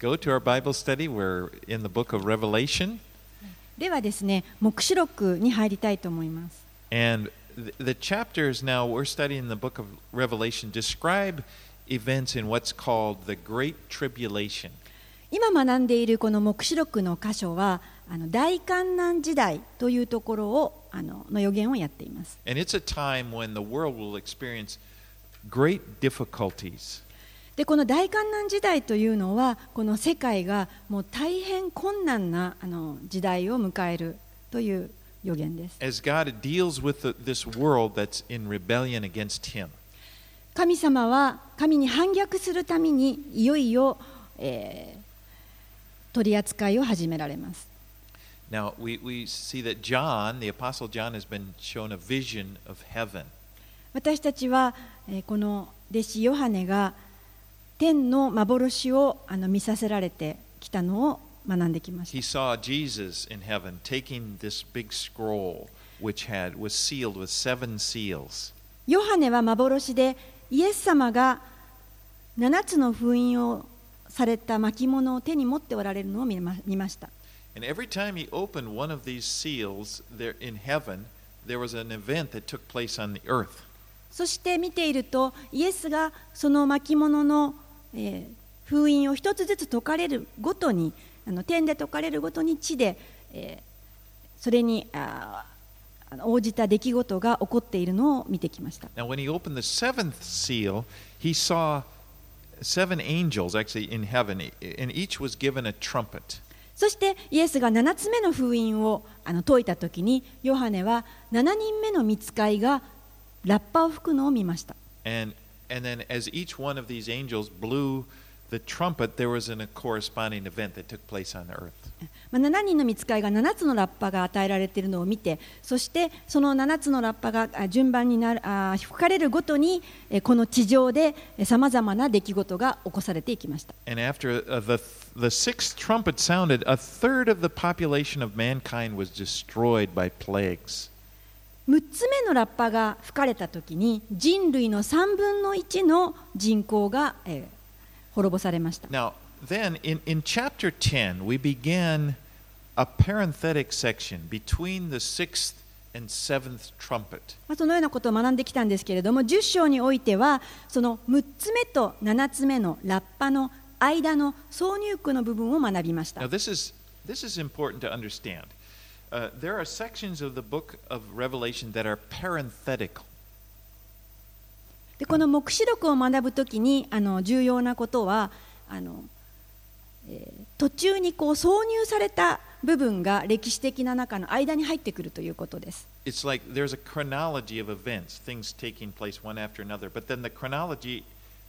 go to our Bible study. We're in the book of Revelation. ではですね、黙示録に入りたいと思います。 And the, the chapters now we're studying the book of Revelation describe events in what's called the Great Tribulation. 今学んでいるこの黙示録の箇所は、あの大観難時代というところをあのの予言をやっています。 And it's a time when the world will experience great difficulties. でこの大観難時代というのはこの世界がもう大変困難なあの時代を迎えるという予言です。神様は神に反逆するためにいよいよ、取り扱いを始められます。Now, we, we Johannes 私たちはこの弟子ヨハネが天の幻をあの見させられてきたのを学んできまし He た。saw Jesus in heaven taking this big scroll which had was sealed with seven seals. ヨハネは幻でイエス様が7つの封印をされた巻物を手に持っておられるのを見ま見ました。And every time he opened one of these seals there in heaven, there was an event that took place on the earth. そして見ているとイエスがその巻物の、えー封印を一つずつ解かれるごとにあの天で解かれるごとに地で、えーそれにあ応じた出来事が起こっているのを見てきました。Now, when he opened the seventh seal, he saw seven angels actually in heaven, and each was given a trumpet. そしてイエスが7つ目の封印をあの解いたときにヨハネは7人目の見つかいがラッパを吹くのを見ました。And, and then, as each one of these angels blew the trumpet, there was an, a corresponding event that took place on the earth. まあ、7人の見つかいが7つのラッパが与えられているのを見てそしてその7つのラッパがあ順番になるあ吹かれるごとにえこの地上でさまざまな出来事が起こされていきました And after uh, the, the sixth trumpet sounded, a third of the population of mankind was destroyed by plagues. 6つ目のラッパが吹かれた時に人類の3分の1の人口が、えー滅ぼされました Now, then in, in chapter 10, we began a parenthetic section between the sixth and seventh trumpet. まあ、そのようなことを学んできたんですけれども10章においてはその6つ目と7つ目のラッパの間の挿入句の部分を学びました Now, this is, this is important to understand. Uh, there are sections of the book of Revelation that are parenthetical. でこの黙示録を学ぶときにあの重要なことはあの、えー途中にこう挿入された部分が歴史的な中の間に入ってくるということです。It's like there's a chronology of events, things taking place one after another, but then the chronology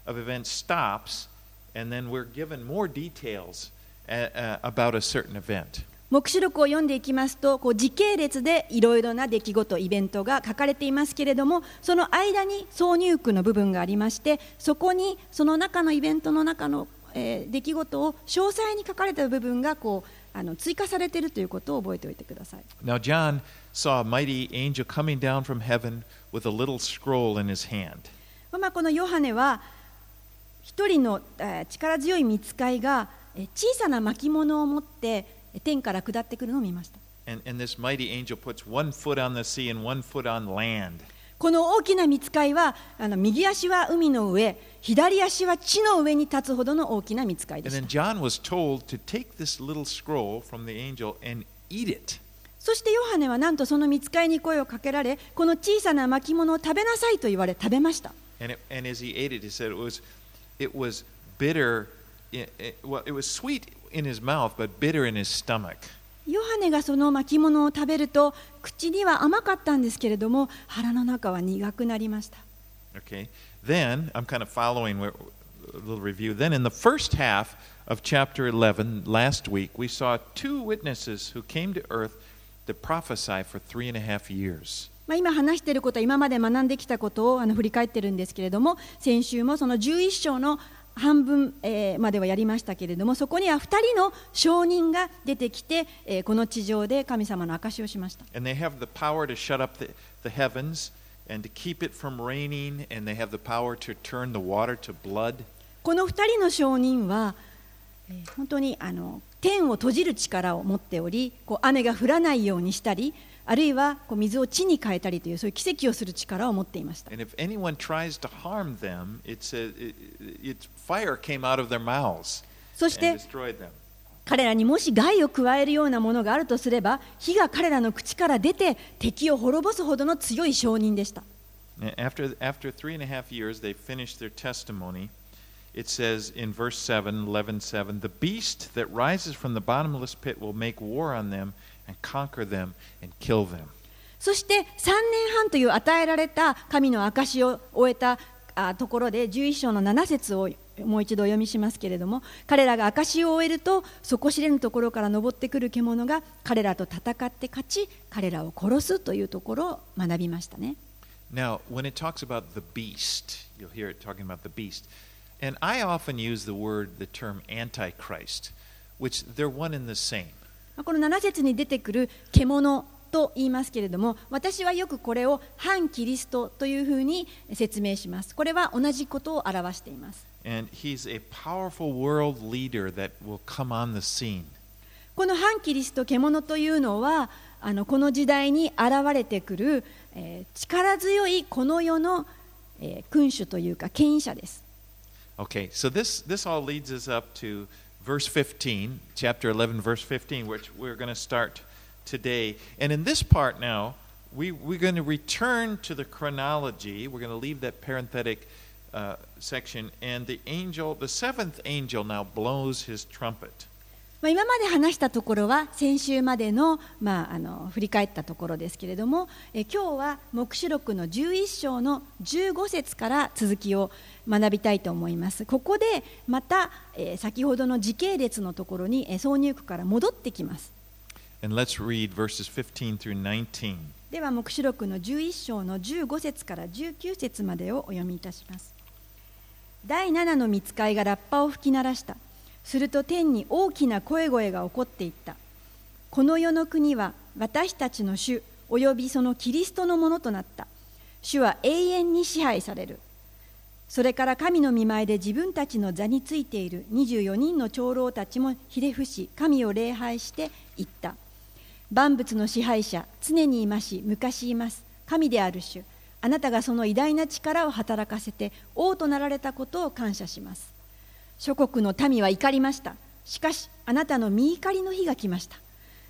of events stops, and then we're given more details uh, uh, about a certain event. 黙示録を読んでいきますとこう時系列でいろいろな出来事イベントが書かれていますけれどもその間に挿入句の部分がありましてそこにその中のイベントの中の、えー出来事を詳細に書かれた部分がこうあの追加されているということを覚えておいてください。Now, John saw a mighty angel coming down from heaven with a little scroll in his hand. まあ、このヨハネは一人のえー力強い見つかいがえー小さな巻物を持ってえー天から下ってくるのを見ました。この大きな見ついはあの右足は海の上、左足は地の上に立つほどの大きな見ついです。そしてヨハネはなんとその見つかいに声をかけられ、この小さな巻物を食べなさいと言われ食べました。In his mouth, but bitter in his stomach. ヨハネがその巻物を食べると口には甘かったんですけれども腹の中は苦くなりました Okay. Then I'm kind of following where, a little review. Then in the first half of chapter 11, last week, we saw two witnesses who came to earth to prophesy for three and a half years. まあ、今話していることは今まで学んできたことをあの振り返ってるんですけれども先週もその11章の半分、え、まではやりましたけれどもそこには2人の証人が出てきて、え、この地上で神様の証しをしました。この2人の証人は、え、本当にあの天を閉じる力を持っておりこう雨が降らないようにしたり。あるいはこう水を地に変えたりというそういう奇跡をする力を持っていましたそして.彼らにもし害を加えるようなものがあるとすれば火が彼らの口から出て敵を滅ぼすほどの強い証人でした After, after three and a half years, they finished their testimony. It says in verse 7, 11, 7, the beast that rises from the bottomless pit will make war on them and conquer them and kill them. そして3年半という与えられた神の証を終えたあところで11章の7節をもう一度お読みしますけれども彼らが証を終えると底知れぬところから登ってくる獣が彼らと戦って勝ち彼らを殺すというところを学びましたね Now, when it talks about the beast, you'll hear it talking about the beast. And I often use the word, the term antichrist, which they're one and the same. この7節に出てくる獣と言いますけれども私はよくこれを反キリストというふうに説明しますこれは同じことを表しています And he's a powerful world leader that will come on the scene. この反キリスト獣というのはあのこの時代に現れてくる、えー力強いこの世の、えー君主というか権威者です。Okay, so this, this all leads us up to verse 15, chapter 11, verse 15, which we're going to start today. And in this part now, we, we're going to return to the chronology. We're going to leave that parenthetic uh, section. And the angel, the seventh angel, now blows his trumpet. まあ、今まで話したところは先週までの,、まあ、あの振り返ったところですけれども、えー今日は黙示録の11章の15節から続きを学びたいと思います。ここでまた、えー先ほどの時系列のところに、えー挿入句から戻ってきます。And let's read verses 15 through 19. では黙示録の11章の15節から19節までをお読みいたします第7の御使いがラッパを吹き鳴らしたすると天に大きな声声が起こっていった。この世の国は私たちの主およびそのキリストのものとなった。主は永遠に支配される。それから神の見前で自分たちの座についている24人の長老たちもひれ伏し神を礼拝して言った。万物の支配者常にいまし昔います。神である主。あなたがその偉大な力を働かせて王となられたことを感謝します。諸国の民は怒りました。しかしあなたの見怒りの日が来ました。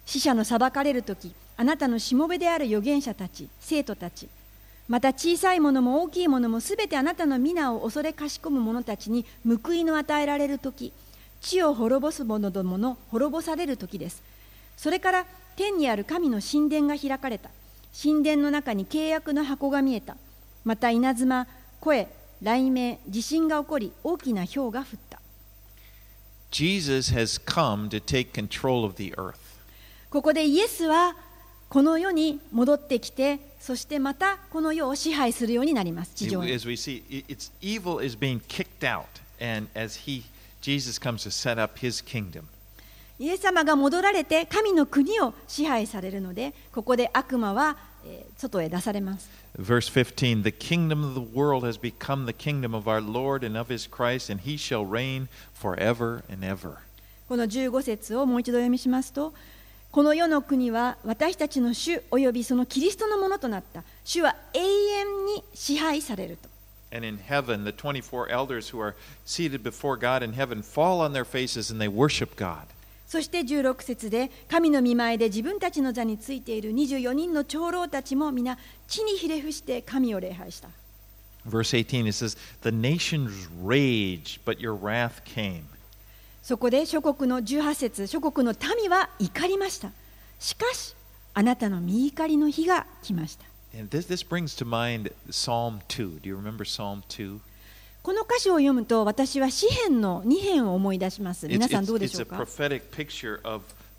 死者の裁かれる時あなたのしもべである預言者たち生徒たちまた小さいものも大きいものもすべてあなたの皆を恐れかしこむ者たちに報いの与えられる時地を滅ぼす者どもの滅ぼされる時です。それから天にある神の神殿が開かれた。神殿の中に契約の箱が見えた。また稲妻声雷鳴地震が起こり大きな氷が降った。Jesus has come to take control of the earth. ここでイエスはこの世に戻ってきてそしてまたこの世を支配するようになります地上に As we see, it's evil is being kicked out, and as he, Jesus comes to set up his kingdom. イエス様が戻られて神の国を支配されるのでここで悪魔は、えー外へ出されます Verse 15 The kingdom of the world has become the kingdom of our Lord and of his Christ, and he shall reign forever and ever. この15節をもう一度読みしますとこの世の国は私たちの主およびそのキリストのものとなった主は永遠に支配されると And in heaven, the 24 elders who are seated before God in heaven fall on their faces and they worship God. そして16節で神の見前で自分たちの座についている24人の長老たちも皆地にひれ伏して神を礼拝した Verse 18, it says, The nations raged, but your wrath came. そこで諸国の18節諸国の民は怒りましたしかしあなたの見怒りの日が来ました And this, this brings to mind Psalm 2. Do you remember Psalm 2? この歌詞を読むと私は詩篇の2編を思い出します皆さんどうでしょうか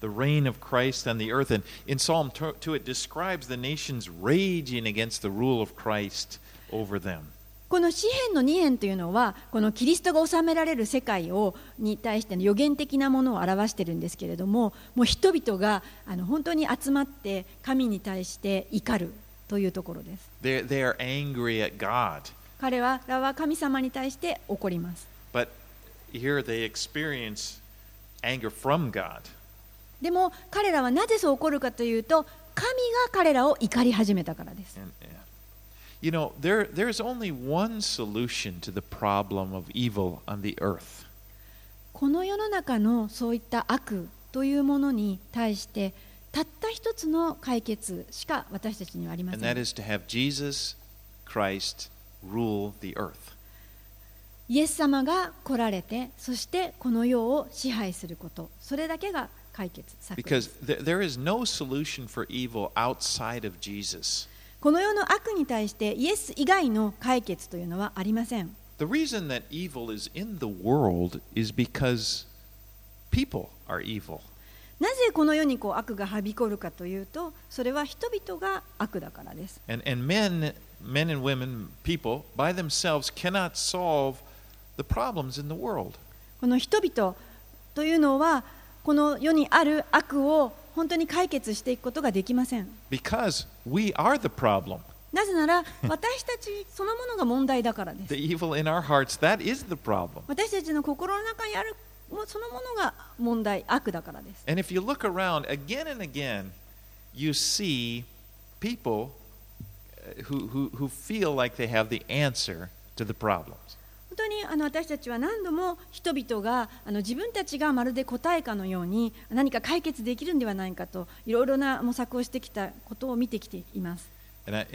the reign of Christ on the earth. And in Psalm 2, it describes the nations raging against the rule of Christ over them. この詩篇の2編というのはこのキリストが治められる世界をに対しての予言的なものを表しているんですけれどももう人々があの本当に集まって神に対して怒るというところです They, they are angry at God. 彼らは神様に対して怒ります But here they experience anger from God. でも彼らはなぜそう起こるかというと神が彼らを怒り始めたからです And, yeah. You know, there, there's only one solution to the problem of evil on the earth, この世の中のそういった悪というものに対してたった一つの解決しか私たちにはありま and せ that ん is to have Jesus Christ rule the earth. イエス様が来られてそしてこの世を支配することそれだけが解決策で Because す th- there is no solution for evil outside of Jesus. この世の悪に対してイエス以外の解決というのはありません The reason that evil is in the world is because people are evil. なぜこの世にこう悪がはびこるかというとそれは人々が悪だからです And, and men, men and women, people, by themselves cannot solve the problems in the world. この人々というのはこの世にある悪を本当に解決していくことができません Because we are the problem. なぜなら私たちそのものが問題だからです The evil in our hearts, that is the problem. 私たちの心の中にあるそのものが問題悪だからです And if you look around again and again, you see people uh, who feel like they have the answer to the problems. 本当にあの私たちは何度も人々があの自分たちがまるで答えかのように何か解決できるんではないかといろいろな模索をしてきたことを見てきています。例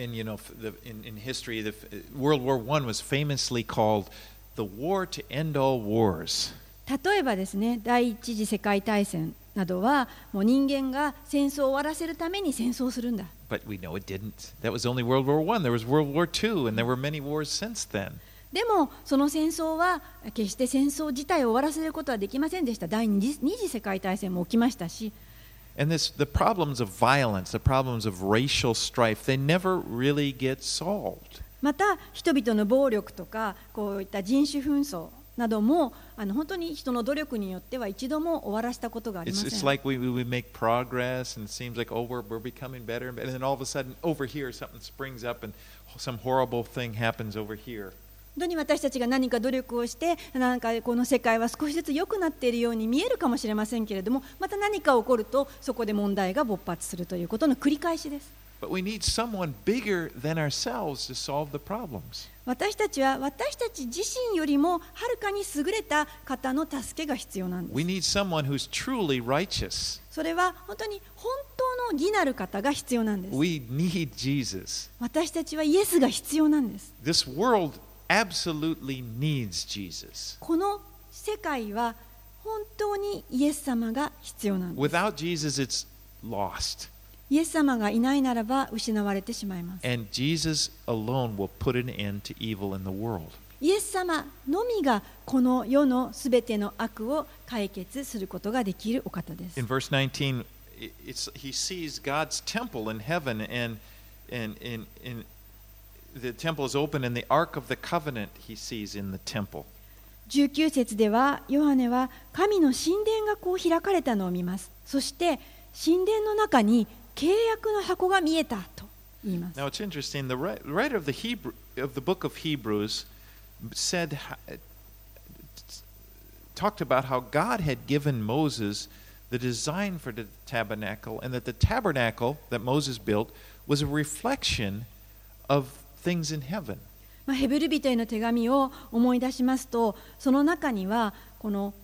えばですね、第一次世界大戦などはもう人間が戦争を終わらせるために戦争するんだ。But we know it didn't. That was only World War I. There was World War II, and there were many wars since then. でもその戦争は決して戦争自体を終わらせることはできませんでした第二次二次世界大戦も起きましたし And this, the problems of violence, the problems of racial strife, they never really get solved. また人々の暴力とかこういった人種紛争 などもあの本当に人の努力によっては一度も終わらせたことがありますん。本当に私たちが何か努力をして、なんかこの世界は少しずつ良くなっているように見えるかもしれませんけれども、また何か起こると、そこで問題が勃発するということの繰り返しです。私たちは私たち自身よりもはるかに優れた方の助けが必要なんです。それは本当に本当の義なる方が必要なんです。私たちはイエスが必要なんです。この世界は本当にイエス様が必要なんです。イエス様がいないならば失われてしまいます。And Jesus alone will put an end to evil in the world. イエス様のみがこの世のすべての悪を解決することができるお方です。In verse 19, i- it's, he sees God's temple in heaven, and, and, and, and the temple is open, and the Ark of the Covenant he sees in the temple. 19節ではヨハネは神の神殿がこう開かれたのを見ます。そして神殿の中に契約の箱が見えたと言います。Now it's interesting. The wri- writer of the Hebrew of the book of Hebrews said, talked about how God had given Moses the design for the tabernacle, and that the tabernacle that Moses built was a reflection of things in heaven. まあ、ヘブル人への手紙を思い出しますとその中にはこの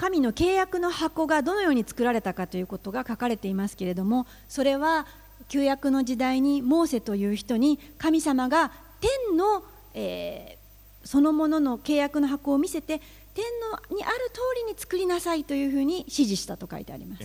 神の契約の箱がどのように作られたかということが書かれていますけれどもそれは旧約の時代にモーセという人に神様が天の、えーそのものの契約の箱を見せて天のにある通りに作りなさいというふうに指示したと書いてあります。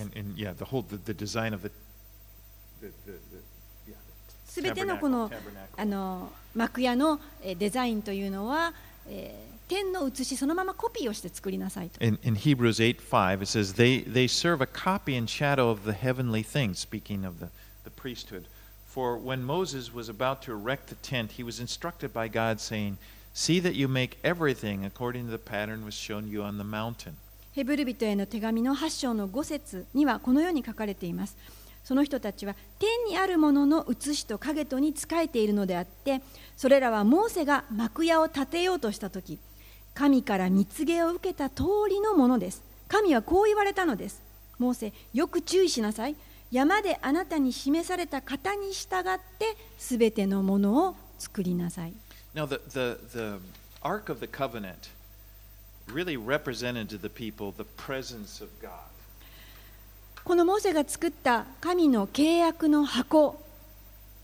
すべてのこの.あの幕屋のえーデザインというのは、えー天の写しそのままコピーをして作りなさいと。In, in Hebrews 8 5, it says, they, they serve a copy and shadow of the heavenly things, speaking of the, the priesthood. For when Moses was about to erect the tent, he was instructed by God, saying, See that you make everything according to the pattern was shown you on the mountain. ヘブル人への手紙の8章の5節にはこのように書かれています。その人たちは天にあるものの写しと影とに仕えているのであって、それらはモーセが幕屋を建てようとしたとき、神から蜜毛を受けた通りのものです。神はこう言われたのですモーセよく注意しなさい山であなたに示された型に従ってすべてのものを作りなさい Now, the, the, the Ark of the Covenant really represented to the people the presence of God. このモーセが作った神の契約の箱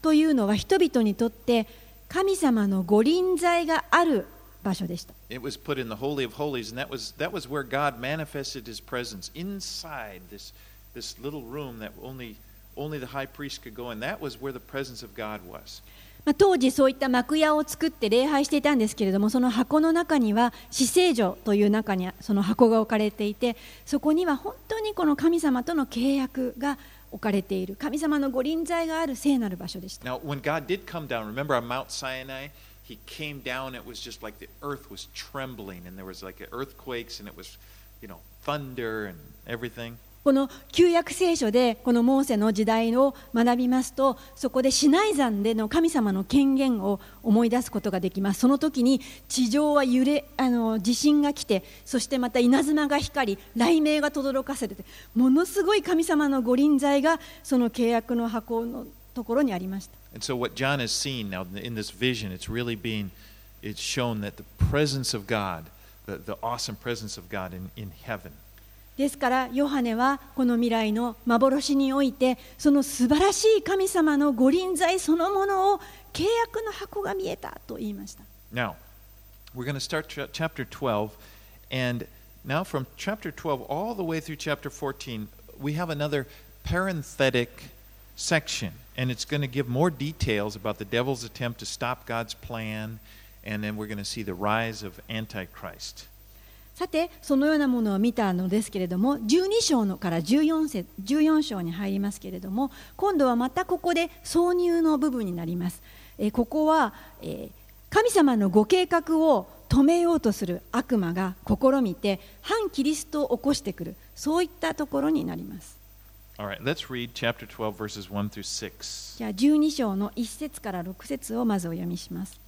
というのは人々にとって神様の御臨在がある場所でした。It was put in the Holy of Holies, and that was, that was where God manifested his presence inside this, this little room that only, only the high priest could go in. That was where the presence of God was. まあ、当時そういった幕屋を作って礼拝していたんですけれどもその箱の中には死聖所という中にその箱が置かれていてそこには本当にこの神様との契約が置かれている神様の御臨在がある聖なる場所でした。Now, when God did come down, remember on Mount Sinai, he came down, it was just like the earth was trembling, and there was like earthquakes, and it was, you know, thunder and everything. この旧約聖書でこのモーセの時代を学びますとそこでシナイ山での神様の権限を思い出すことができますその時に地上は揺れあの地震が来てそしてまた稲妻が光り雷鳴が轟かせてものすごい神様の御臨在がその契約の箱のところにありました And so, what John is seeing now in this vision, it's really being, it's shown that the presence of God, the, the awesome presence of God in, in heaven, ですからヨハネはこの未来の幻においてその素晴らしい神様の御臨在そのものを契約の箱が見えたと言いました Now, we're going to start ch- chapter 12, and now from chapter 12 all the way through chapter 14, we have another parenthetic section, And it's going to give more details about the devil's attempt to stop God's plan, and then we're going to see the rise of Antichrist. さてそのようなものを見たのですけれども12章のから 14, 節14章に入りますけれども今度はまたここで挿入の部分になります、えーここは、えー神様のご計画を止めようとする悪魔が試みて反キリストを起こしてくる。そういったところになります。Right, read chapter 12, verses 1 through 6. じゃあ12章の1節から6節をまずお読みします。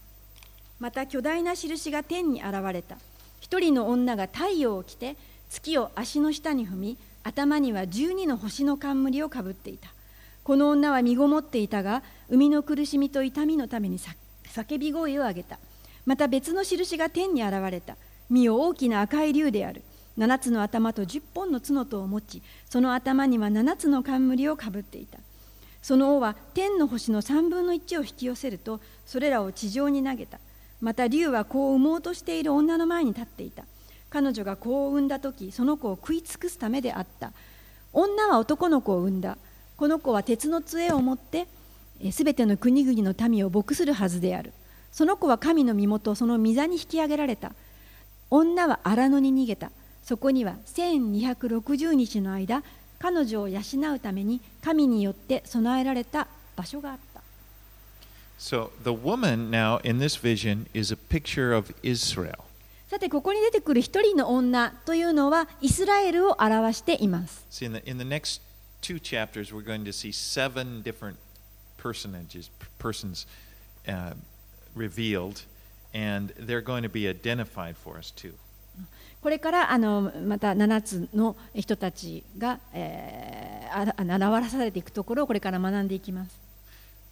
また巨大な印が天に現れた。一人の女が太陽を着て月を足の下に踏み頭には12の星の冠をかぶっていた。この女は身ごもっていたが生みの苦しみと痛みのために叫び声を上げた。また別の印が天に現れた。身を大きな赤い竜である。7つの頭と10本の角とを持ちその頭には7つの冠をかぶっていた。その王は天の星の3分の1を引き寄せるとそれらを地上に投げた。また竜は子を産もうとしている女の前に立っていた。彼女が子を産んだ時その子を食い尽くすためであった。女は男の子を産んだ。この子は鉄の杖を持ってすべての国々の民を牧するはずである。その子は神の身元その御座に引き上げられた。女は荒野に逃げた。そこには1260日の間彼女を養うために神によって備えられた場所があった So the woman now in this vision is a picture of Israel. さてここに出てくる一人の女というのはイスラエルを表しています See, in the, in the next two chapters, we're going to see seven different personages, persons uh, revealed, and they're going to be identified for us too. これからあのまた7つの人たちが、えー、あら表されていくところをこれから学んでいきます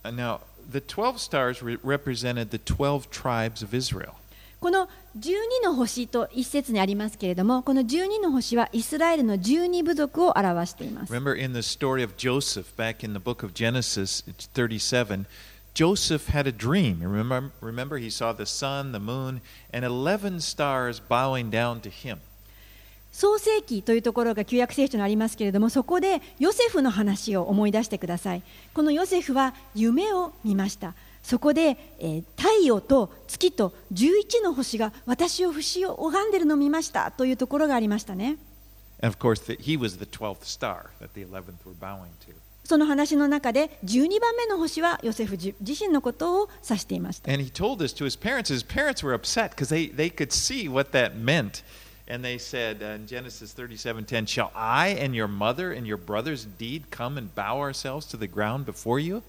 Uh, now, the 12 stars re- represented the 12 tribes of Israel. この12の星と一節にありますけれどもこの12の星はイスラエルの12部族を表しています Remember in the story of Joseph back in the book of Genesis it's 37, Joseph had a dream. Remember, remember, he saw the sun, the moon, and 11 stars bowing down to him. 創世記というところが旧約聖書にありますけれどもそこでヨセフの話を思い出してくださいこのヨセフは夢を見ましたそこで、えー太陽と月と11の星が私を節を拝んでるのを見ましたというところがありましたね And of course, he was the 12th star that the 11th were bowing to. その話の中で12番目の星はヨセフ自自身のことを指していました And he told this to his parents. His parents were upset because they, they could see what that meant. And they said uh, in Genesis 37:10, "Shall I and your mother and your brothers indeed come and bow ourselves to the ground before you?"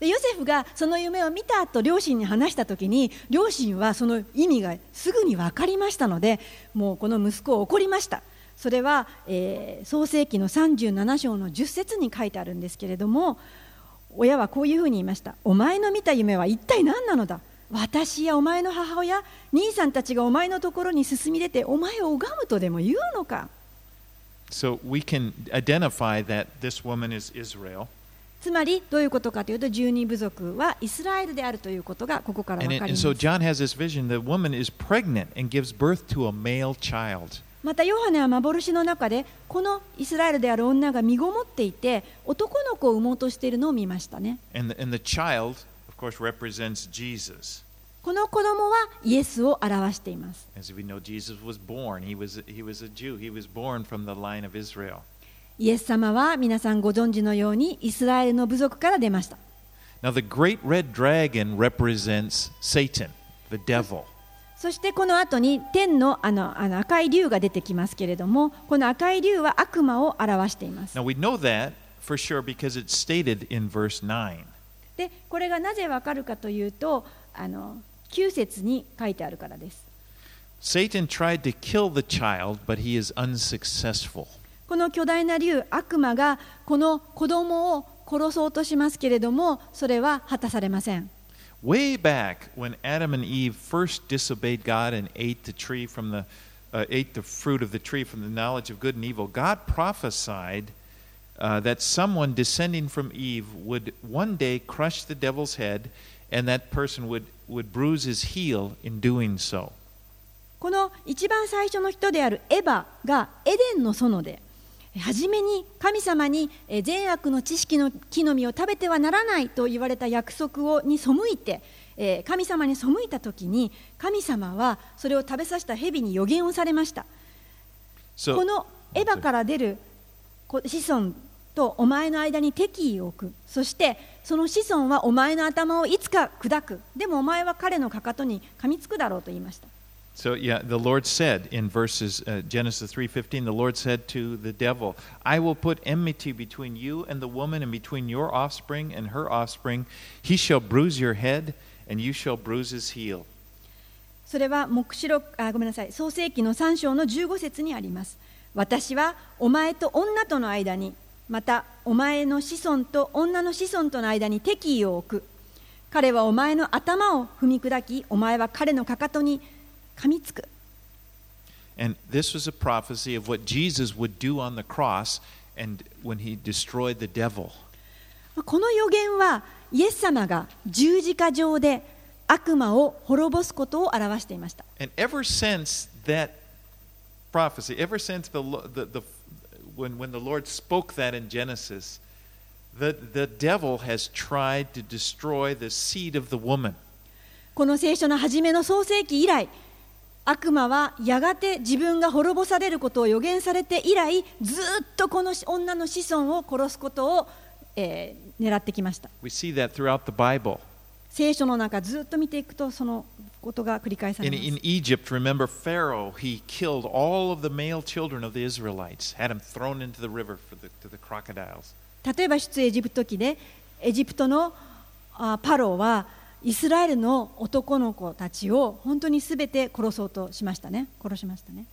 でヨセフがその夢を見た後両親に話した時に両親はその意味がすぐに分かりましたのでもうこの息子を怒りましたそれは、えー創世記の37章の10節に書いてあるんですけれども親はこういうふうに言いました「お前の見た夢は一体何なのだ？私やお前の母親兄さんたちがお前のところに進み出てお前を拝むとでも言うのか？So we can identify that this woman is Israel. つまりどういうことかというと十二部族はイスラエルであるということがここから And, 分かり and ま so す John has this vision the woman is pregnant and gives birth to a male child. またヨハネは幻の中でこのイスラエルである女が身ごもっていて男の子を産もうとしているのを見ましたね。この子供はイエスを表しています。イエス様は皆さんご存知のようにイスラエルの部族から出ました。そしてこの後に天のあのあの赤い竜が出てきますけれどもこの赤い竜は悪魔を表しています Now, we know that for sure because it's stated in verse 9. でこれがなぜわかるかというとあの9節に書いてあるからです Satan tried to kill the child, but he is unsuccessful. この巨大な竜悪魔がこの子供を殺そうとしますけれどもそれは果たされません Way back when Adam and Eve first disobeyed God and ate the tree from the uh, ate the fruit of the tree from the knowledge of good and evil, God prophesied uh, that someone descending from Eve would one day crush the devil's head, and that person would would bruise his heel in doing so. この一番最初の人であるエヴァがエデンの園で 初めに神様にえー善悪の知識の木の実を食べてはならないと言われた約束をに背いてえー神様に背いた時に神様はそれを食べさせた蛇に予言をされました。So このエヴァから出るこ子孫とお前の間に敵意を置く。そしてその子孫はお前の頭をいつか砕く。でもお前は彼のかかとに噛みつくだろうと言いました So yeah, the Lord said in verses uh, Genesis 3:15, the Lord said to the devil, "I will put enmity between you and the woman, and between your offspring and her offspring. He shall bruise your head, and you shall bruise his heel." それは黙示録あごめんなさい創世記の3章の15節にあります私はお前と女との間にまたお前の子孫と女の子孫との間に敵意を置く彼はお前の頭を踏み砕きお前は彼のかかとに噛みつく And this was a prophecy of what Jesus would do on the cross and when he destroyed the devil. この予言はイエス様が十字架上で悪魔を滅ぼすことを表していました And ever since that prophecy, ever since the, the, the when, when the Lord spoke that in Genesis, the, the devil has tried to destroy the seed of the woman. この聖書の初めの創世記以来悪魔はやがて自分が滅ぼされることを予言されて以来ずっとこの女の子孫を殺すことを、えー狙ってきました.聖書の中ずっと見ていくとそのことが繰り返され In, ます in Egypt, remember Pharaoh, he killed all of the male children of the Israelites, had them thrown into the river for the, to the crocodiles. 例えば出エジプト記でエジプトのあパロはイスラエルの男の子たちを本当にすべて殺そうとしましたね殺しましたね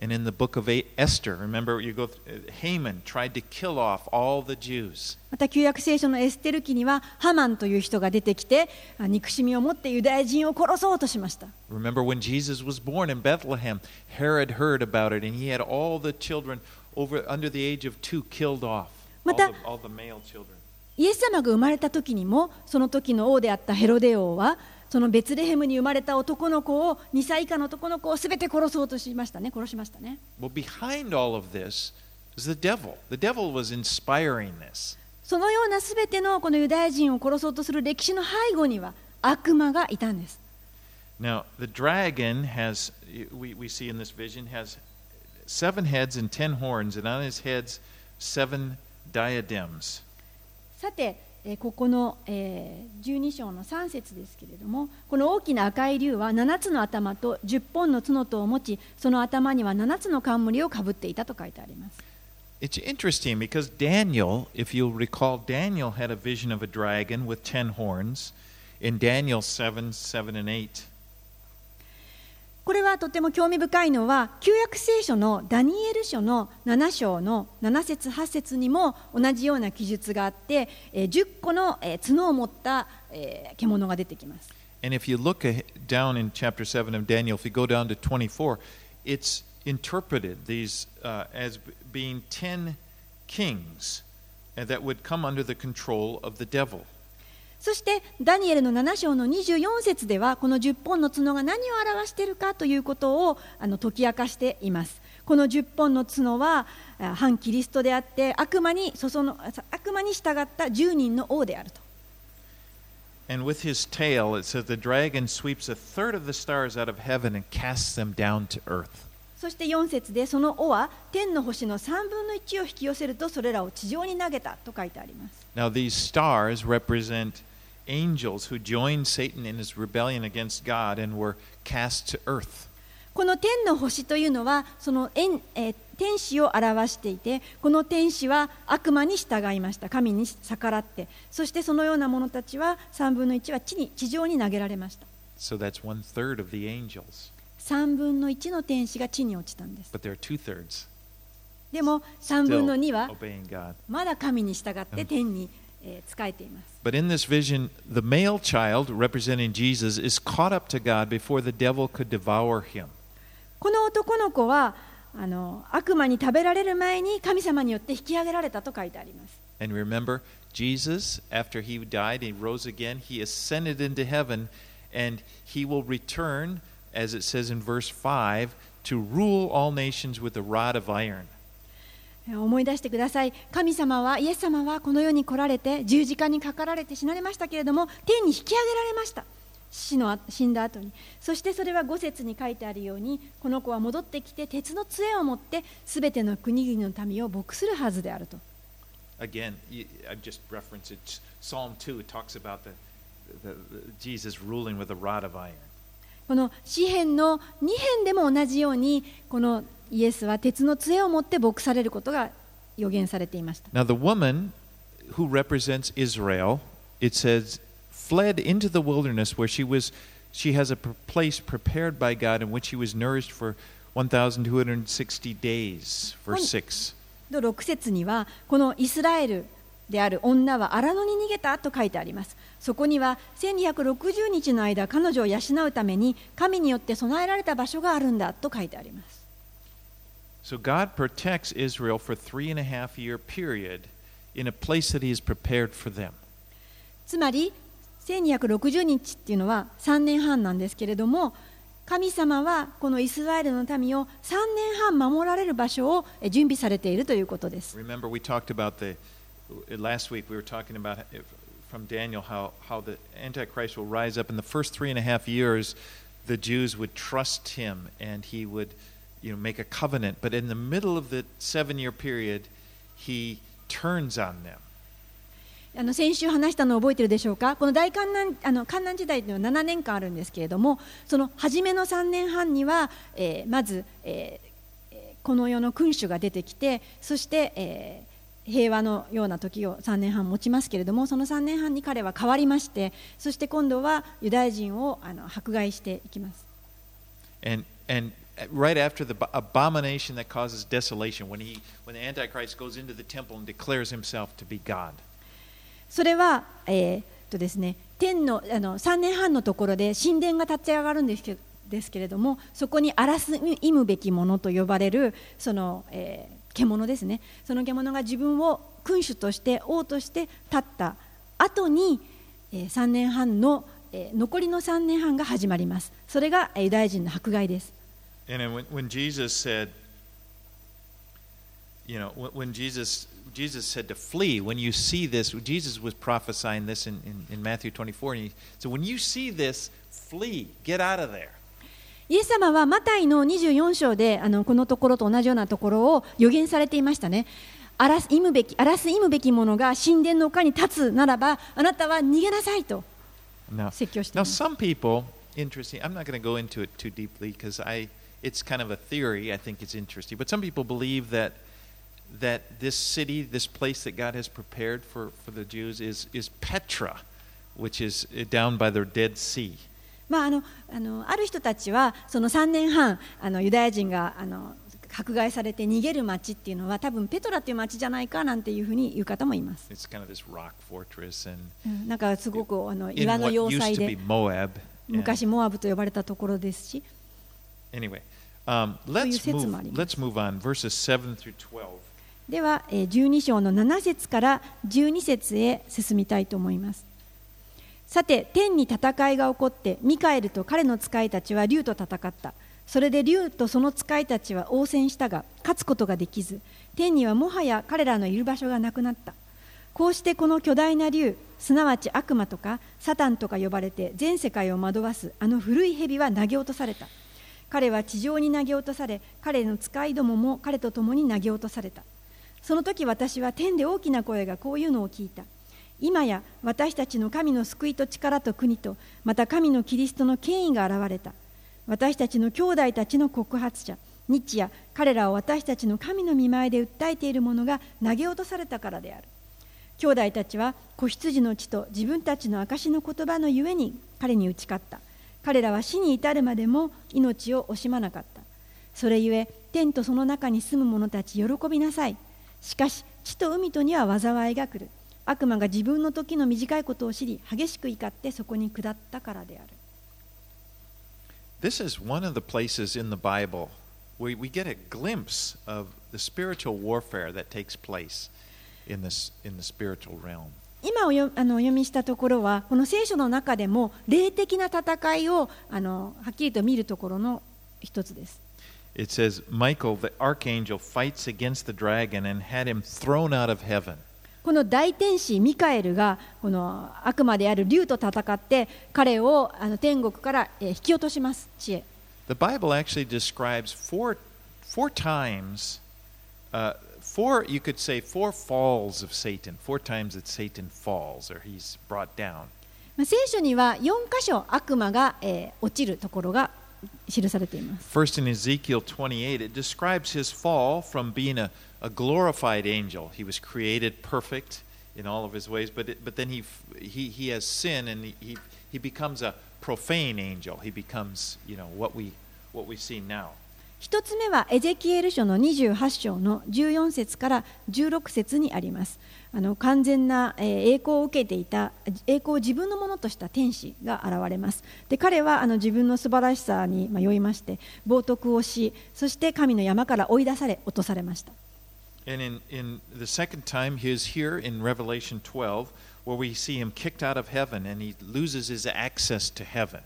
And in the book of Esther, remember you go th- uh, Haman tried to kill off all the Jews. また旧約聖書のエステル記にはハマンという人が出てきてあ憎しみを持ってユダヤ人を殺そうとしました Remember when Jesus was born in Bethlehem, Herod heard about it and he had all the children over under the age of 2 killed off. All また the, all the male children. イエス様が生まれた時にもその時の王であったヘロデ王はそのベツレヘムに生まれた男の子を2歳以下の男の子をすべて殺そうとしましたね殺しましたね Well, behind all of this is the devil. The devil was inspiring this. そのようなすべてのこのユダヤ人を殺そうとする歴史の背後には悪魔がいたんです Now, the dragon has, we, we see in this vision, has seven heads and ten horns, and on his heads seven diadems. さて、えーここの、えー12章の3節ですけれどもこの大きな赤い竜は7つの頭と10本の角とを持ちその頭には7つの冠をかぶっていたと書いてあります It's interesting because Daniel, if you'll recall, Daniel had a vision of a dragon with ten horns in Daniel 7 7 and 8. これはとても興味深いのは旧約聖書のダニエル書の7章の7節8節にも同じような記述があってえー10個のえー角を持ったえー獣が出てきます。And if you look down in chapter 7 of Daniel, if you go down to 24, it's interpreted these uh, as being 10 kings that would come under the control of the devil. そしてダニエルの7章の24節ではこの10本の角が何を表しているかということをあの解き明かしています。この10本の角はあ反キリストであって悪魔にそその悪魔に従った10人の王であると。And with his tail, it says the dragon sweeps a third of the stars out of heaven and casts them down to earth. そして4節でその尾は天の星の3分の1を引き寄せるとそれらを地上に投げたと書いてあります。Now, these stars represent angels who joined Satan in his rebellion エフこの天の星というのはその、えー、天使を表していてこの天使は悪魔に従いました。神に逆らって。そしてそのような者たちは三分の一は地,に地上に投げられました、so、3分の1の天使が地に落ちたんです。でも三分の二はまだ神に従って天に。But in this vision, the male child representing Jesus is caught up to God before the devil could devour him. この男の子はあの悪魔に食べられる前に神様によって引き上げられたと書いてあります And remember, Jesus, after he died and rose again, he ascended into heaven and he will return, as it says in verse 5, to rule all nations with a rod of iron. 思い出してください神様はイエス様はこの世に来られて十字架にかかられて死なれましたけれども天に引き上げられました死の死んだ後にそしてそれは五節に書いてあるようにこの子は戻ってきて鉄の杖を持ってすべての国々の民を牧するはずであると Again, I've just referenced it. Psalm 2 talks about the, the, the Jesus ruling with a rod of iron. この詩篇の2編でも同じようにこのイエスは鉄の杖を持って牧されることが予言されていました Now, the woman who represents Israel, it says, fled into the wilderness where she was, she has a place prepared by God in which she was nourished for 1,260 days. Verse 6. と6節にはこのイスラエルである女は荒野に逃げたと書いてあります。そこには1260日の間彼女を養うために神によって備えられた場所があるんだと書いてあります。So God protects Israel for three and a half year period in a place that He has prepared for them. つまり1260日っていうのは3年半なんですけれども神様はこのイスラエルの民を3年半守られる場所をえ準備されているということです。Remember, we talked about the last week. We were talking about if- from Daniel how how the Antichrist will rise up in the first three and a half years. The Jews would trust him, and he would, you know, make a covenant. But in the middle of the seven-year period, he turns on them. あの先週話したのを覚えているでしょうか、この大観難あの観難時代というのは7年間あるんですけれども、その初めの3年半には、えーまず、えーえーこの世の君主が出てきて、そして、えー 平和のような時を3年半持ちますけれども、その3年半に彼は変わりまして、そして今度はユダヤ人をあの迫害していきます。And and right after the ab- abomination that causes desolation, when he when the Antichrist goes into the temple and declares himself to be God. それは、えーっとですね、天のあの3年半のところで神殿が立ち上がるんですけですけれどもそこに荒らす忌むべきものと呼ばれるその、えー獣ですねその獣が自分を君主として王として立った後に、え3年半の、え残りの3年半が始まりますそれがユダヤ人の迫害です And when, when Jesus said, you know, when, when Jesus Jesus said to flee, when you see this, Jesus was prophesying this in, in, in Matthew 24, and he said, when you see this, flee, get out of there. イエス様はマタイの24章であのこのところと同じようなところを予言されていましたね。荒らす忌むべき荒らす忌むべきものが神殿の丘に立つならばあなたは逃げなさいと Now, 説教してい now ます some people, interesting, I'm not going to go into it too deeply because I, it's kind of a theory. I think it's interesting. But some people believe that that this city, this place that God has prepared for, for the Jews is, is Petra, which is uh, down by the Dead Sea. まあ、あのあのある人たちはその3年半あのユダヤ人があの迫害されて逃げる町っていうのは多分ペトラっていう町じゃないかなんていうふうに言う方もいます。Kind of なんかすごくあの岩の要塞で昔モアブと呼ばれたところですし anyway, um, let's そういう説 move. もあります。Let's move on. Verses through twelve. ではえー12章の7節から12節へ進みたいと思いますさて天に戦いが起こってミカエルと彼の使いたちは竜と戦った。それで竜とその使いたちは応戦したが勝つことができず天にはもはや彼らのいる場所がなくなった。こうしてこの巨大な竜すなわち悪魔とかサタンとか呼ばれて全世界を惑わすあの古い蛇は投げ落とされた。彼は地上に投げ落とされ彼の使いどもも彼と共に投げ落とされた。その時私は天で大きな声がこういうのを聞いた。今や私たちの神の救いと力と国とまた神のキリストの権威が現れた。私たちの兄弟たちの告発者日夜彼らを私たちの神の見前で訴えている者が投げ落とされたからである。兄弟たちは子羊の血と自分たちの証の言葉のゆえに彼に打ち勝った。彼らは死に至るまでも命を惜しまなかった。それゆえ天とその中に住む者たち喜びなさい。しかし地と海とには災いが来る。悪魔が自分の時の短いことを知り激しく怒ってそこに下ったからである This is one of the places in the Bible where we get a glimpse of the spiritual warfare that takes place in this in the spiritual realm. 今およあのお読みしたところはこの聖書の中でも霊的な戦いをあのはっきりと見るところの一つです。It says Michael, the archangel, fights against the dragon and had him thrown out of heaven. この大天使ミカエルがこの悪魔である竜と戦って彼をあの天国からえー引き落とします地へ The Bible actually describes four four times, uh, four you could say four falls of Satan. Four times that Satan falls or he's brought down. まあ聖書には4箇所悪魔が、えー落ちるところが記されています First, in Ezekiel 28, it describes his fall from being a, a glorified angel. He was created perfect in all of his ways, but, it, but then he, he, he has sin and he, he, becomes a profane angel. He becomes, you know, what we, what we see now. 一つ目はエゼキエル書の28章の14節から16節にありますあの完全な栄光を受けていた栄光を自分のものとした天使が現れますで彼はあの自分の素晴らしさにまあ酔いまして冒涜をしそして神の山から追い出され落とされました And in, in the second time, he is here in Revelation 12, where we see him kicked out of heaven and he loses his access to heaven.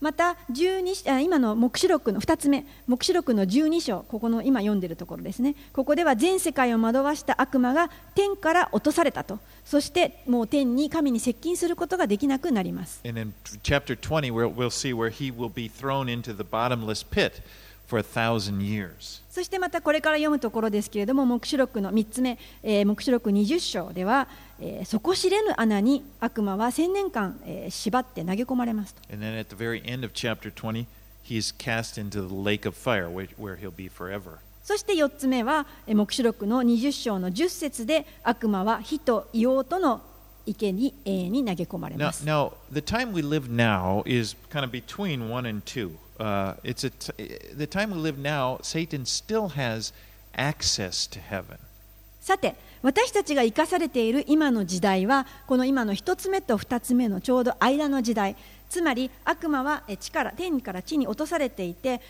また12あ今の黙示録の2つ目黙示録の12章ここの今読んでるところですねここでは全世界を惑わした悪魔が天から落とされたとそしてもう天に神に接近することができなくなります And in chapter 20, we'll, we'll see where he will be thrown into the bottomless pit for a thousand years. そしてまたこれから読むところですけれども黙示録の3つ目、えー黙示録20章では、えー底知れぬ穴に悪魔は千年間、えー縛って投げ込まれますと And then at the very end of chapter 20, he's cast into the lake of fire, where, where he'll be forever. そして4つ目はえー黙示録の20章の10節で悪魔は火と硫黄との池に永遠に投げ込まれ Now, ます now, the time we live now is kind of between one and two. it's さて、私たちが生かされている今の時代は、この今の一つ目と二つ目のちょうど間の時代、つまり悪魔は地から天から地に落とされていて、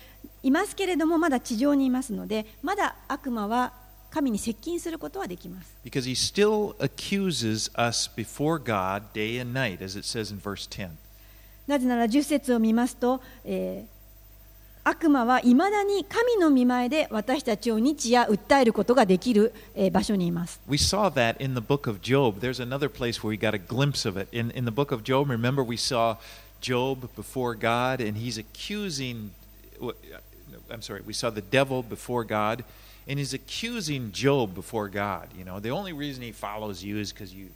いますけれどもまだ地上にいますので、まだ悪魔は神に接近することはできます。なぜなら、十節を見ますと、悪魔はいまだに神の見前で私たちを日夜訴えることができる、えー場所にいます We saw that in the book of Job. There's another place where we got a glimpse of it. In, in the book of Job, remember we saw Job before God, and he's accusing, I'm sorry, we saw the devil before God, and he's accusing Job before God. You know, the only reason he follows you is because you,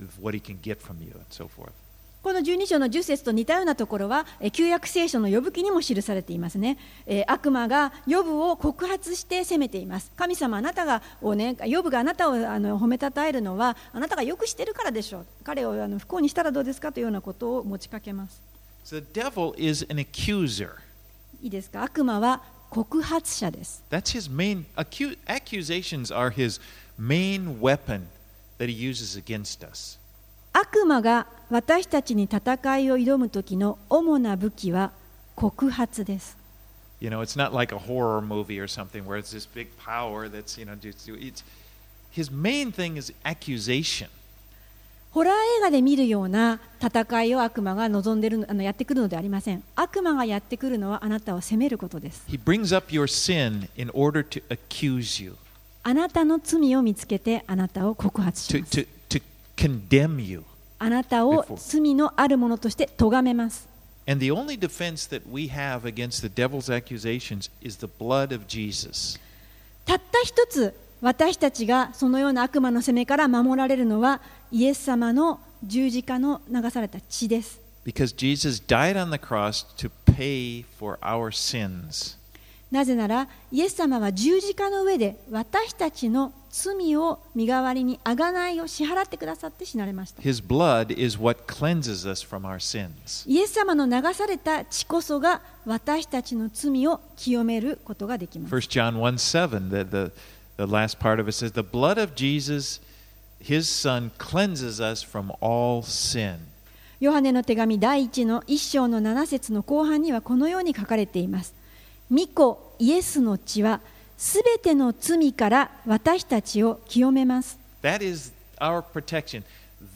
of what he can get from you, and so forth. この12章の10節と似たようなところは、えー旧約聖書の呼ぶ記にも記されていますね。えー悪魔が呼ぶを告発して責めています。神様、あなたがをね、呼ぶがあなたをあの褒めたたえるのは、あなたがよくしてるからでしょう。彼をあの不幸にしたらどうですかというようなことを持ちかけます。So the devil is an accuser. いいですか？悪魔は告発者です That's his main accu- accusations are his main weapon that he uses against us. 悪魔が私たちに戦いを挑む時の主な武器は告発です You know, it's not like a horror movie or something where it's this big power that's, you know, it's, his main thing is accusation. ホラー映画で見るような戦いを悪魔が望んでるあのやってくるのではありません悪魔がやってくるのはあなたを責めることです He brings up your sin in order to accuse you, あなたの罪を見つけてあなたを告発します to, to condemn you. あなたを罪のあるものとして咎めます And the only defense that we have against the devil's accusations is the blood of Jesus. たった一つ私たちがそのような悪魔の責めから守られるのはイエス様の十字架の流された血です Because Jesus died on the cross to pay for our sins. なぜならイエス様は十字架の上で私たちの罪を身代わりに贖いを支払ってくださって死なれました His blood is what cleanses us from our sins. イエス様の流された血こそが私たちの罪を清めることができます。1 John 1 7, the, the, the last part of it says, The blood of Jesus, his son, cleanses us from all sin. ヨハネの手紙第1の1章の7節の後半にはこのように書かれています。御子イエスの血はすべての罪から私たちを清めます。That is our protection.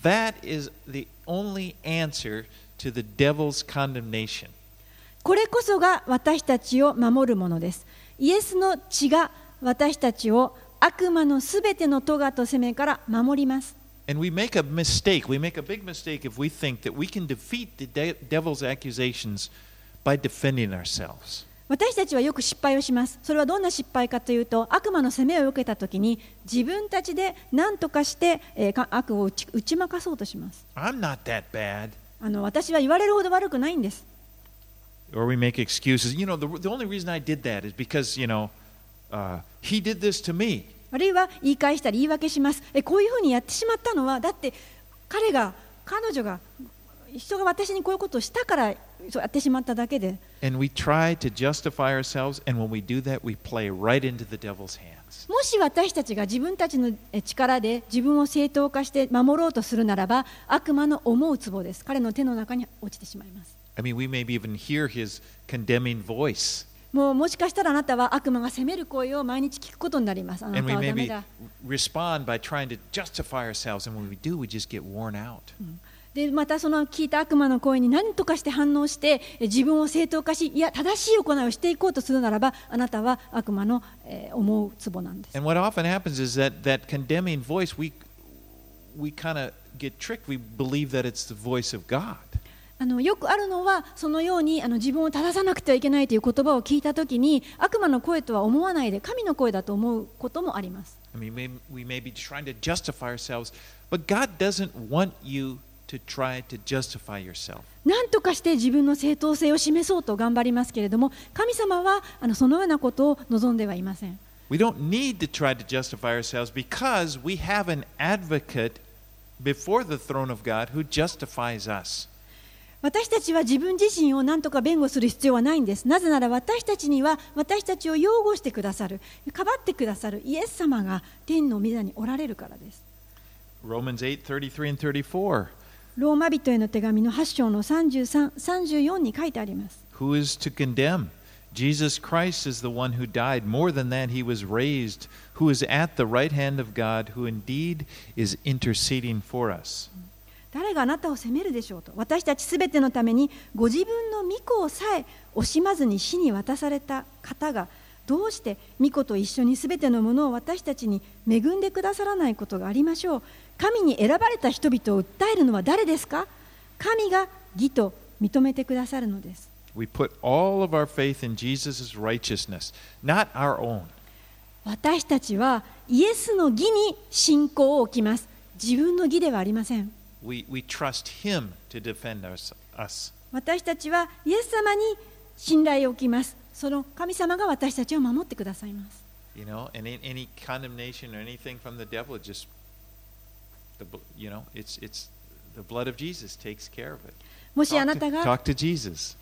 That is the only answer to the devil's condemnation. これこそが私たちを守るものです。イエスの血が私たちを悪魔のすべての咎と責めから守ります。And we make a mistake. We make a big mistake if we think that we can defeat the de- devil's accusations by defending ourselves. 私たちはよく失敗をします。それはどんな失敗かというと、悪魔の責めを受けたときに、自分たちで何とかして、えーか悪を打ち打ち負かそうとします。あの私は言われるほど悪くないんです。Or we make excuses. You know, the, the only reason I did that is because, you know, uh, he did this to me. あるいは言い返したり言い訳します。えこういうふうにやってしまったのは、だって彼が、彼女が、人が私にこういうことをしたからやってしまっただけで。もし私たちが自分たちの力で自分を正当化して守ろうとするならば、悪魔の思うつぼです。彼の手の中に落ちてしまいます。I mean, we may even hear his condemning voice. もうもしかしたらあなたは悪魔が責める声を毎日聞くことになります。あなたはダメだ。でまたその聞いた悪魔の声に何とかして反応してえ自分を正当化しいや正しい行いをしていこうとするならばあなたは悪魔の、えー思うツボなんです。And what often happens is that that condemning voice, we we kind of get tricked. We believe that it's the voice of God. あのよくあるのはそのようにあの自分を正さなくてはいけないという言葉を聞いたときに悪魔の声とは思わないで神の声だと思うこともあります。I mean, we may be trying to justify ourselves, but God doesn't want you to try to justify yourself. 何とかして自分の正当性を示そうと頑張りますけれども神様はあのそのようなことを望んではいません。We don't need to try to justify ourselves because we have an advocate before the throne of God who justifies us. 私たちは自分自身を何とか弁護する必要はないんです。なぜなら私たちには私たちを擁護してくださる、かばってくださるイエス様が天の御座におられるからです。Romans 8 33 and 34. ローマ人への手紙の8章の33、34に書いてあります。Who is to condemn? Jesus Christ is the one who died. More than that, he was raised, who is at the right hand of God, who indeed is interceding for us. 誰があなたを責めるでしょうと私たちすべてのためにご自分の御子をさえ惜しまずに死に渡された方がどうして御子と一緒にすべてのものを私たちに恵んでくださらないことがありましょう。神に選ばれた人々を訴えるのは誰ですか？神が義と認めてくださるのです。We put all of our faith in Jesus' righteousness, not our own. 私たちはイエスの義に信仰を置きます。自分の義ではありません。We, we trust him to defend us. 私たちはイエス様に信頼を置きますその神様が私たちを守ってくださいます You know, and in, any condemnation or anything from the devil, just, the, you know, it's, it's the blood of Jesus takes care of it. もしあなたが.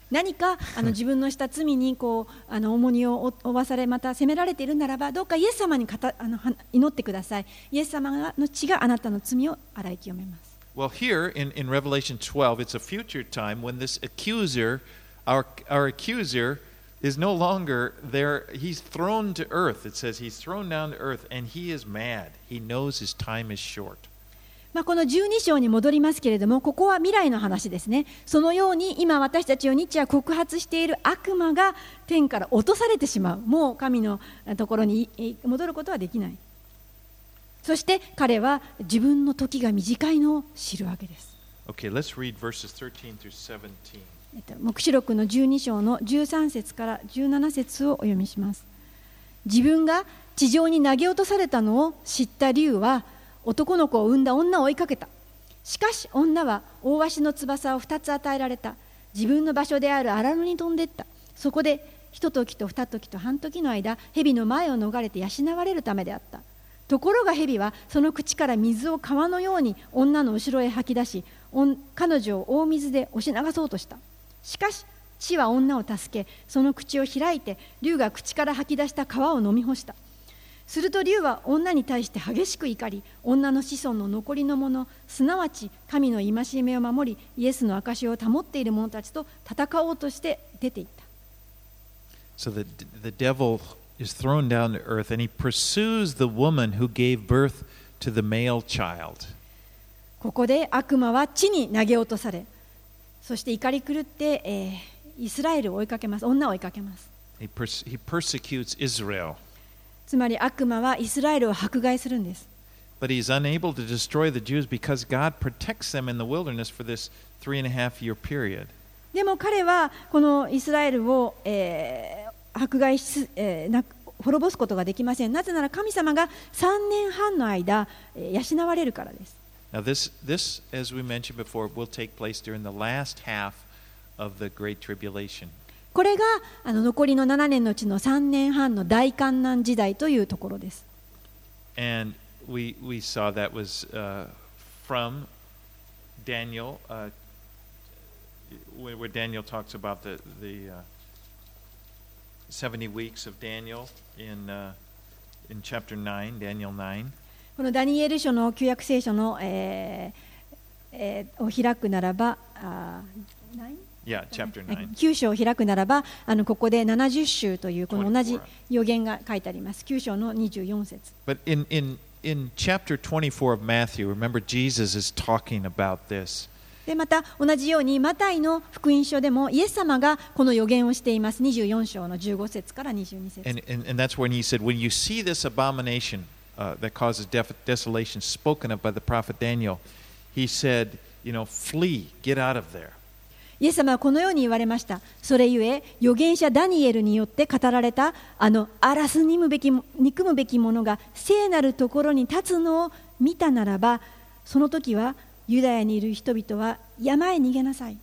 何かあの自分のした罪にこうあの重荷を負負わされまた責められているならばどうかイエス様にかたあのは祈ってくださいイエス様の血があなたの罪を洗い清めます Well, here in, in Revelation 12, it's a future time when this accuser, our, our accuser, is no longer there. He's thrown to earth. It says he's thrown down to earth and he is mad. He knows his time is short. まあ、この12章に戻りますけれどもここは未来の話ですねそのように今私たちを日夜告発している悪魔が天から落とされてしまうもう神のところにい戻ることはできないそして彼は自分の時が短いのを知るわけです Okay, let's read verses 13 through 17. えっと黙示録の12章の13節から17節をお読みします。自分が地上に投げ落とされたのを知った竜は男の子を産んだ女を追いかけた。しかし女は大鷲の翼を2つ与えられた。自分の場所である荒野に飛んでいった。そこでひと時と二時と半時の間蛇の前を逃れて養われるためであった。ところが蛇はその口から水を川のように女の後ろへ吐き出し彼女を大水で押し流そうとした。しかし地は女を助けその口を開いて竜が口から吐き出した川を飲み干したすると竜は女に対して激しく怒り女の子孫の残りの者すなわち神の戒めを守りイエスの証を保っている者たちと戦おうとして出ていった So the, the devil is thrown down to earth and he pursues the woman who gave birth to the male child. ここで悪魔は地に投げ落とされそして怒り狂って、えーイスラエルを追いかけます女を追いかけます He, pers- he persecutes Israel, つまり悪魔はイスラエルを迫害するんです but he's unable to destroy the Jews because God protects them in the wilderness for this three and a half year period. でも彼はこのイスラエルを、えー迫害し、えーな滅ぼすことができませんなぜなら神様が3年半の間、えー養われるからです Now, this, this, as we mentioned before, will take place during the last half of the Great Tribulation. これがあの残りの7年のうちの3年半の大観難時代というところです And we, we saw that was uh, from Daniel, uh, where, where Daniel talks about the, the uh, 70 weeks of Daniel in, uh, in chapter 9, Daniel 9. このダニエル書の旧約聖書の、えーえー、を開くならば、九9章を開くならば、あのここで70週というこの同じ予言が書いてあります。9章の24節。でまた同じようにマタイの福音書でもイエス様がこの予言をしています24章の15節から22節。Uh, that causes def- desolation spoken of by the prophet Daniel, he said, You know, flee, get out of there. イエス様はこのように言われましたそれゆえ預言者ダニエルによって語られたあの荒らす憎むべき憎むべきものが聖なるところに立つのを見たならばその時はユダヤにいる人々は山へ逃げなさい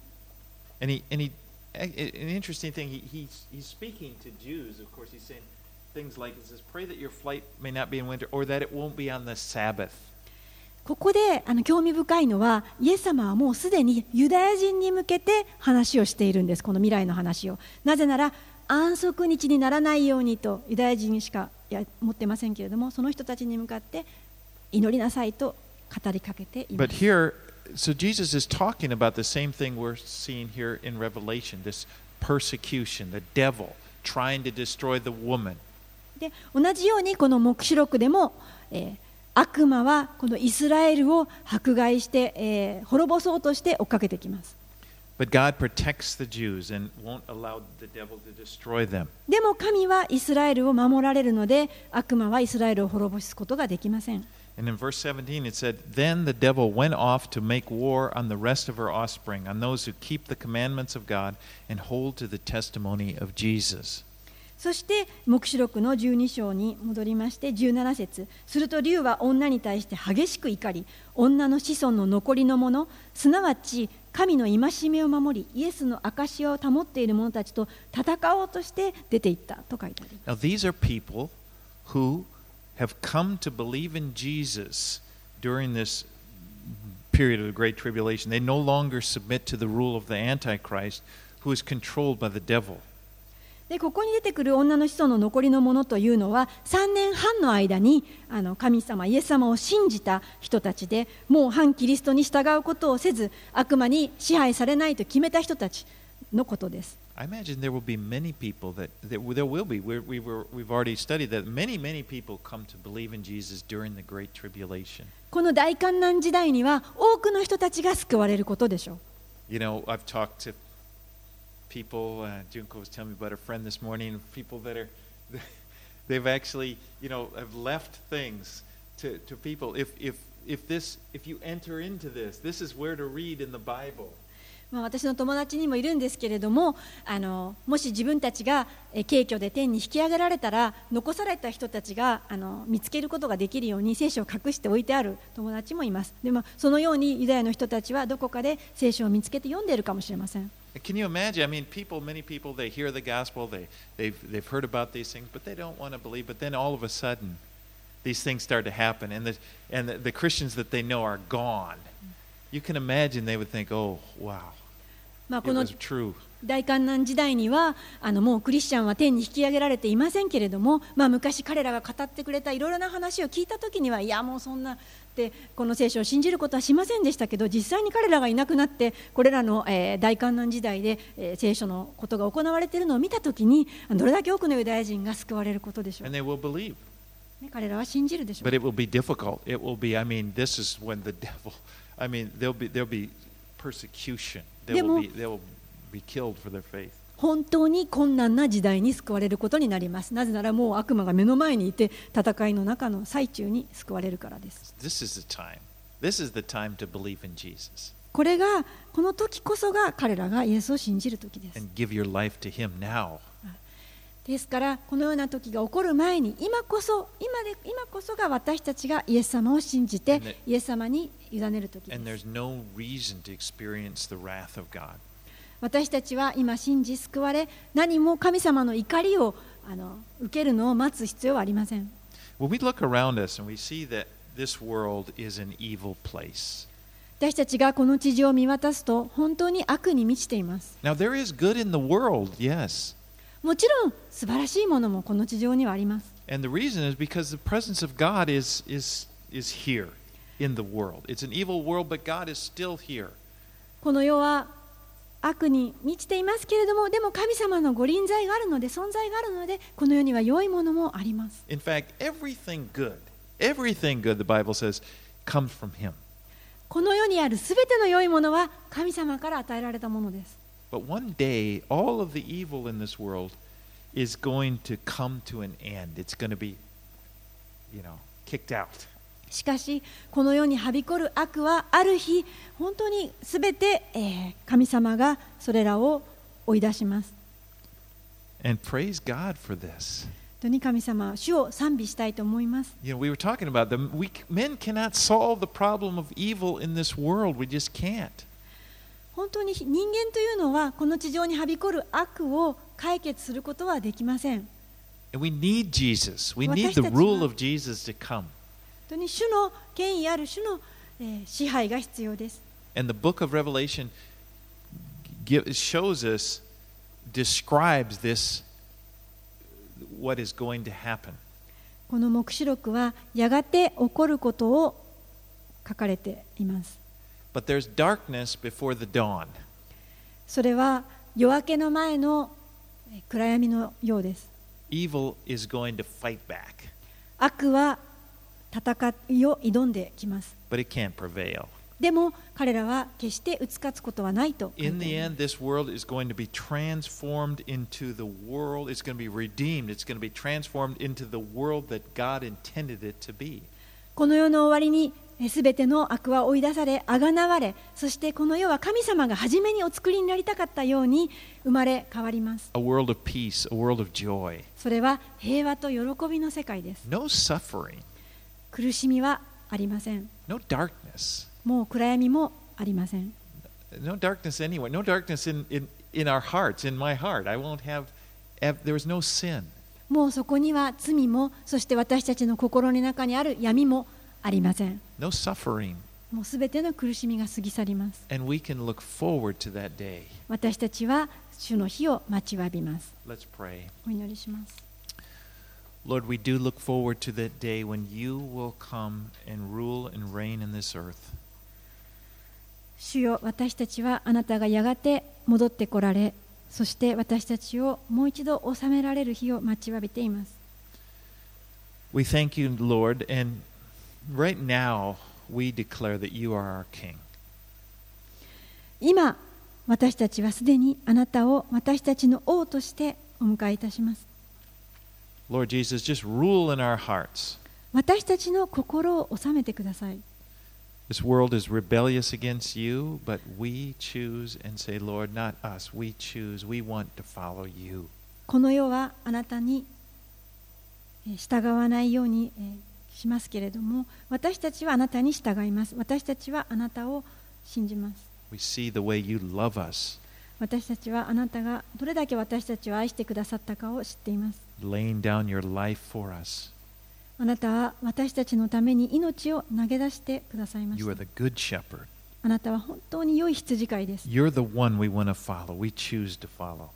And he, and he, an interesting thing, he, he's, he's speaking to Jews, of course, he's saying things like, says, Pray that your flight may not be in winter or that it won't be on the Sabbath. ここであの興味深いのはイエス様はもうすでにユダヤ人に向けて話をしているんですこの未来の話をなぜなら安息日にならないようにとユダヤ人にしかや持ってませんけれどもその人たちに向かって祈りなさいと語りかけていま But す here, so Jesus is talking about the same thing we're seeing here in Revelation this persecution, the devil trying to destroy the woman. で同じようにこの黙示録でも、えー悪魔はこのイスラエルを迫害して、えー滅ぼそうとして追っかけてきます But God protects the Jews and won't allow the devil to destroy them. でも神はイスラエルを守られるので悪魔はイスラエルを滅ぼすことができません And in verse 17 it said, Then the devil went off to make war on the rest of her offspring, on those who keep the commandments of God and hold to the testimony of Jesus. そして黙示録の12章に戻りまして17節すると竜は女に対して激しく怒り女の子孫の残りの者すなわち神の戒めを守りイエスの証を保っている者たちと戦おうとして出て行ったと書いてあります Now, these are people who have come to believe in Jesus during this period of the Great Tribulation. They no longer submit to the rule of the Antichrist, who is controlled by the devil. でここに出てくる女の子孫の残りのものというのは3年半の間にあの神様イエス様を信じた人たちでもう反キリストに従うことをせず悪魔に支配されないと決めた人たちのことです I imagine there will be many people that, that there will be. We're, we were, we've already studied that many, many people come to believe in Jesus during the Great Tribulation. この大観難時代には多くの人たちが救われることでしょう You know, I've talked to people, uh, Junko was telling me about a friend this morning, people that are, they've actually, you know, have left things to, to people. If, if, if this, if you enter into this, this is where to read in the Bible. まあ、私の友達にもいるんですけれどもあのもし自分たちがえ軽挙で天に引き上げられたら残された人たちがあの見つけることができるように聖書を隠しておいてある友達もいますでもそのようにユダヤの人たちはどこかで聖書を見つけて読んでいるかもしれません Can you imagine? I mean, people, many people, they hear the gospel, they, they've, they've heard about these things, but they don't want to believe. But then all of a sudden, these things start to happen, and the, and the, the Christians that they know are gone. You can imagine they would think, oh, wow, まあ、 it この was true. 大観難時代にはあのもうクリスチャンは天に引き上げられていませんけれども、まあ、昔彼らが語ってくれたいろいろな話を聞いた時にはいやもうそんな ってこの聖書を信じることはしませんでしたけど実際に彼らがいなくなってこれらの、えー大観難時代で、えー聖書のことが行われているのを見た時にどれだけ多くのユダヤ人が救われることでしょう.ね、彼らは信じるでしょう But it will be difficult. It will be, I mean, this is when the devil, I mean, there'll be, there'll be persecution. They will be, they will be killed for their faith. 本当に困難な時代に救われることになります。なぜならもう悪魔が目の前にいて戦いの中の最中に救われるからです。This is the time. This is the time to believe in Jesus. これがこの時こそが彼らがイエスを信じる時です.ですからこのような時が起こる前に今こそ今で今こそが私たちがイエス様を信じてイエス様に委ねる時です私たちは今信じ救われ何も神様の怒りをあの受けるのを待つ必要はありません When we look around us and we see that this world is an evil place. 私たちがこの地上を見渡すと本当に悪に満ちています Now, there is good in the world, yes. もちろん素晴らしいものもこの地上にはあります And the reason is because the presence of God is, is, is here in the world. It's an evil world, but God is still here. この世は悪に満ちていますけれどもでも神様のご臨在があるので存在があるのでこの世には良いものもあります In fact, everything good, everything good, the Bible says, comes from Him. この世にあるすべての良いものは神様から与えられたものです。But one day, all of the evil in this world is going to come to an end. It's going to be, you know, kicked out. しかし、この世にはびこる悪はある日、本当にすべて、えー神様がそれらを追い出します。And praise God for this. 本当に神様、主を賛美したいと思います。You know, we were talking about them. We men cannot solve the problem of evil in this world. We just can't. 本当に人間というのは、この地上にはびこる悪を解決することはできません。we need Jesus. We need 私 the たちは- rule of Jesus to come. 当に主の権威ある主の、えー支配が必要です。And the book of Revelation gi- shows us, describes this, what is going to happen. この黙示録は、やがて起こることを書かれています。But there's darkness before the dawn. それは夜明けの前のえー暗闇のようです。Evil is going to fight back, 悪は戦いを挑んできます。but it can't prevail. でも彼らは決して打ち勝つことはないと In り the end, this world is going to be transformed into the world. It's going to be redeemed. It's going to be transformed into the world that God intended it to be. この世の終わりにすべての悪は追い出され、あがなわれ、そしてこの世は神様が初めにお作りになりたかったように生まれ変わります。A world of peace, a world of joy. それは平和と喜びの世界です。No suffering, 苦しみはありません。no darkness. もう暗闇もありません。No darkness anywhere. No darkness in, in, in our hearts, in my heart. I won't have, there is no sin. もうそこには罪も、そして私たちの心の中にある闇もありません。No suffering. もうすべての苦しみが過ぎ去ります And we can look forward to that day. 私たちは主の日を待ちわびます Let's pray. お祈りします Lord, we do look forward to that day when you will come and rule and reign in this earth. 主よ私たちはあなたがやがて戻ってこられそして私たちをもう一度治められる日を待ちわびています We thank you, Lord, and right now we declare that you are our King. 今私たちはすでにあなたを私たちの王としてお迎えいたします Lord Jesus, just rule in our hearts. 私たちの心を治めてください This world is rebellious against you, but we choose and say, Lord, not us. We choose. We want to follow you. この世はあなたにえー従わないようにえーしますけれども私たちはあなたに従います私たちはあなたを信じます We see the way you love us, 私たちはあなたがどれだけ私たちを愛してくださったかを知っています laying down your life for us. あなたは私たちのために命を投げ出してくださいまし You た are the good shepherd. あなたは本当に良い羊飼いです You're the one we want to follow. We choose to follow.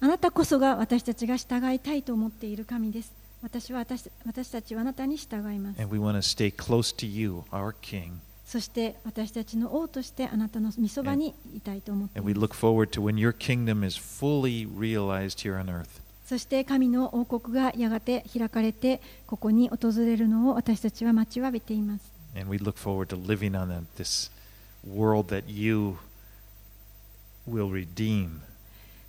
あなたこそが私たちが従いたいと思っている神です私は私私たちはあなたに従います And we want to stay close to you, our King. そして私たちの王としてあなたの御そばにいたいと思ってい And we ます look forward to when your kingdom is fully realized here on earth. そして神の王国がやがて開かれてここに訪れるのを私たちは待ちわびています And we look forward to living on a- this world that you will redeem.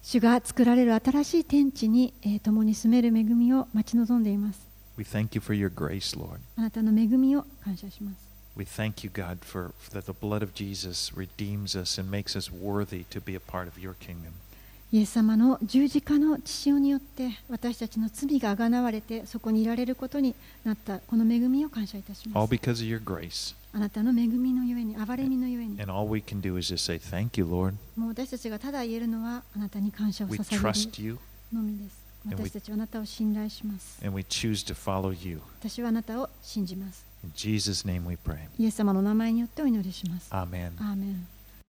主が作られる新しい天地に、えー共に住める恵みを待ち望んでいます We thank you for your grace, Lord. あなたの恵みを感謝します We thank you, God, for that the blood of Jesus redeems us and makes us worthy to be a part of your kingdom. イエス様の十字架の血潮によって私たちの罪があがなわれてそこにいられることになったこの恵みを感謝いたします.あなたの恵みのゆえに憐れみのゆえに say, you. もう私たちがただ言えるのはあなたに感謝を捧げるのみです私たちはあなたを信頼します.私はあなたを信じます.イエス様の名前によってお祈りします Amen. アーメン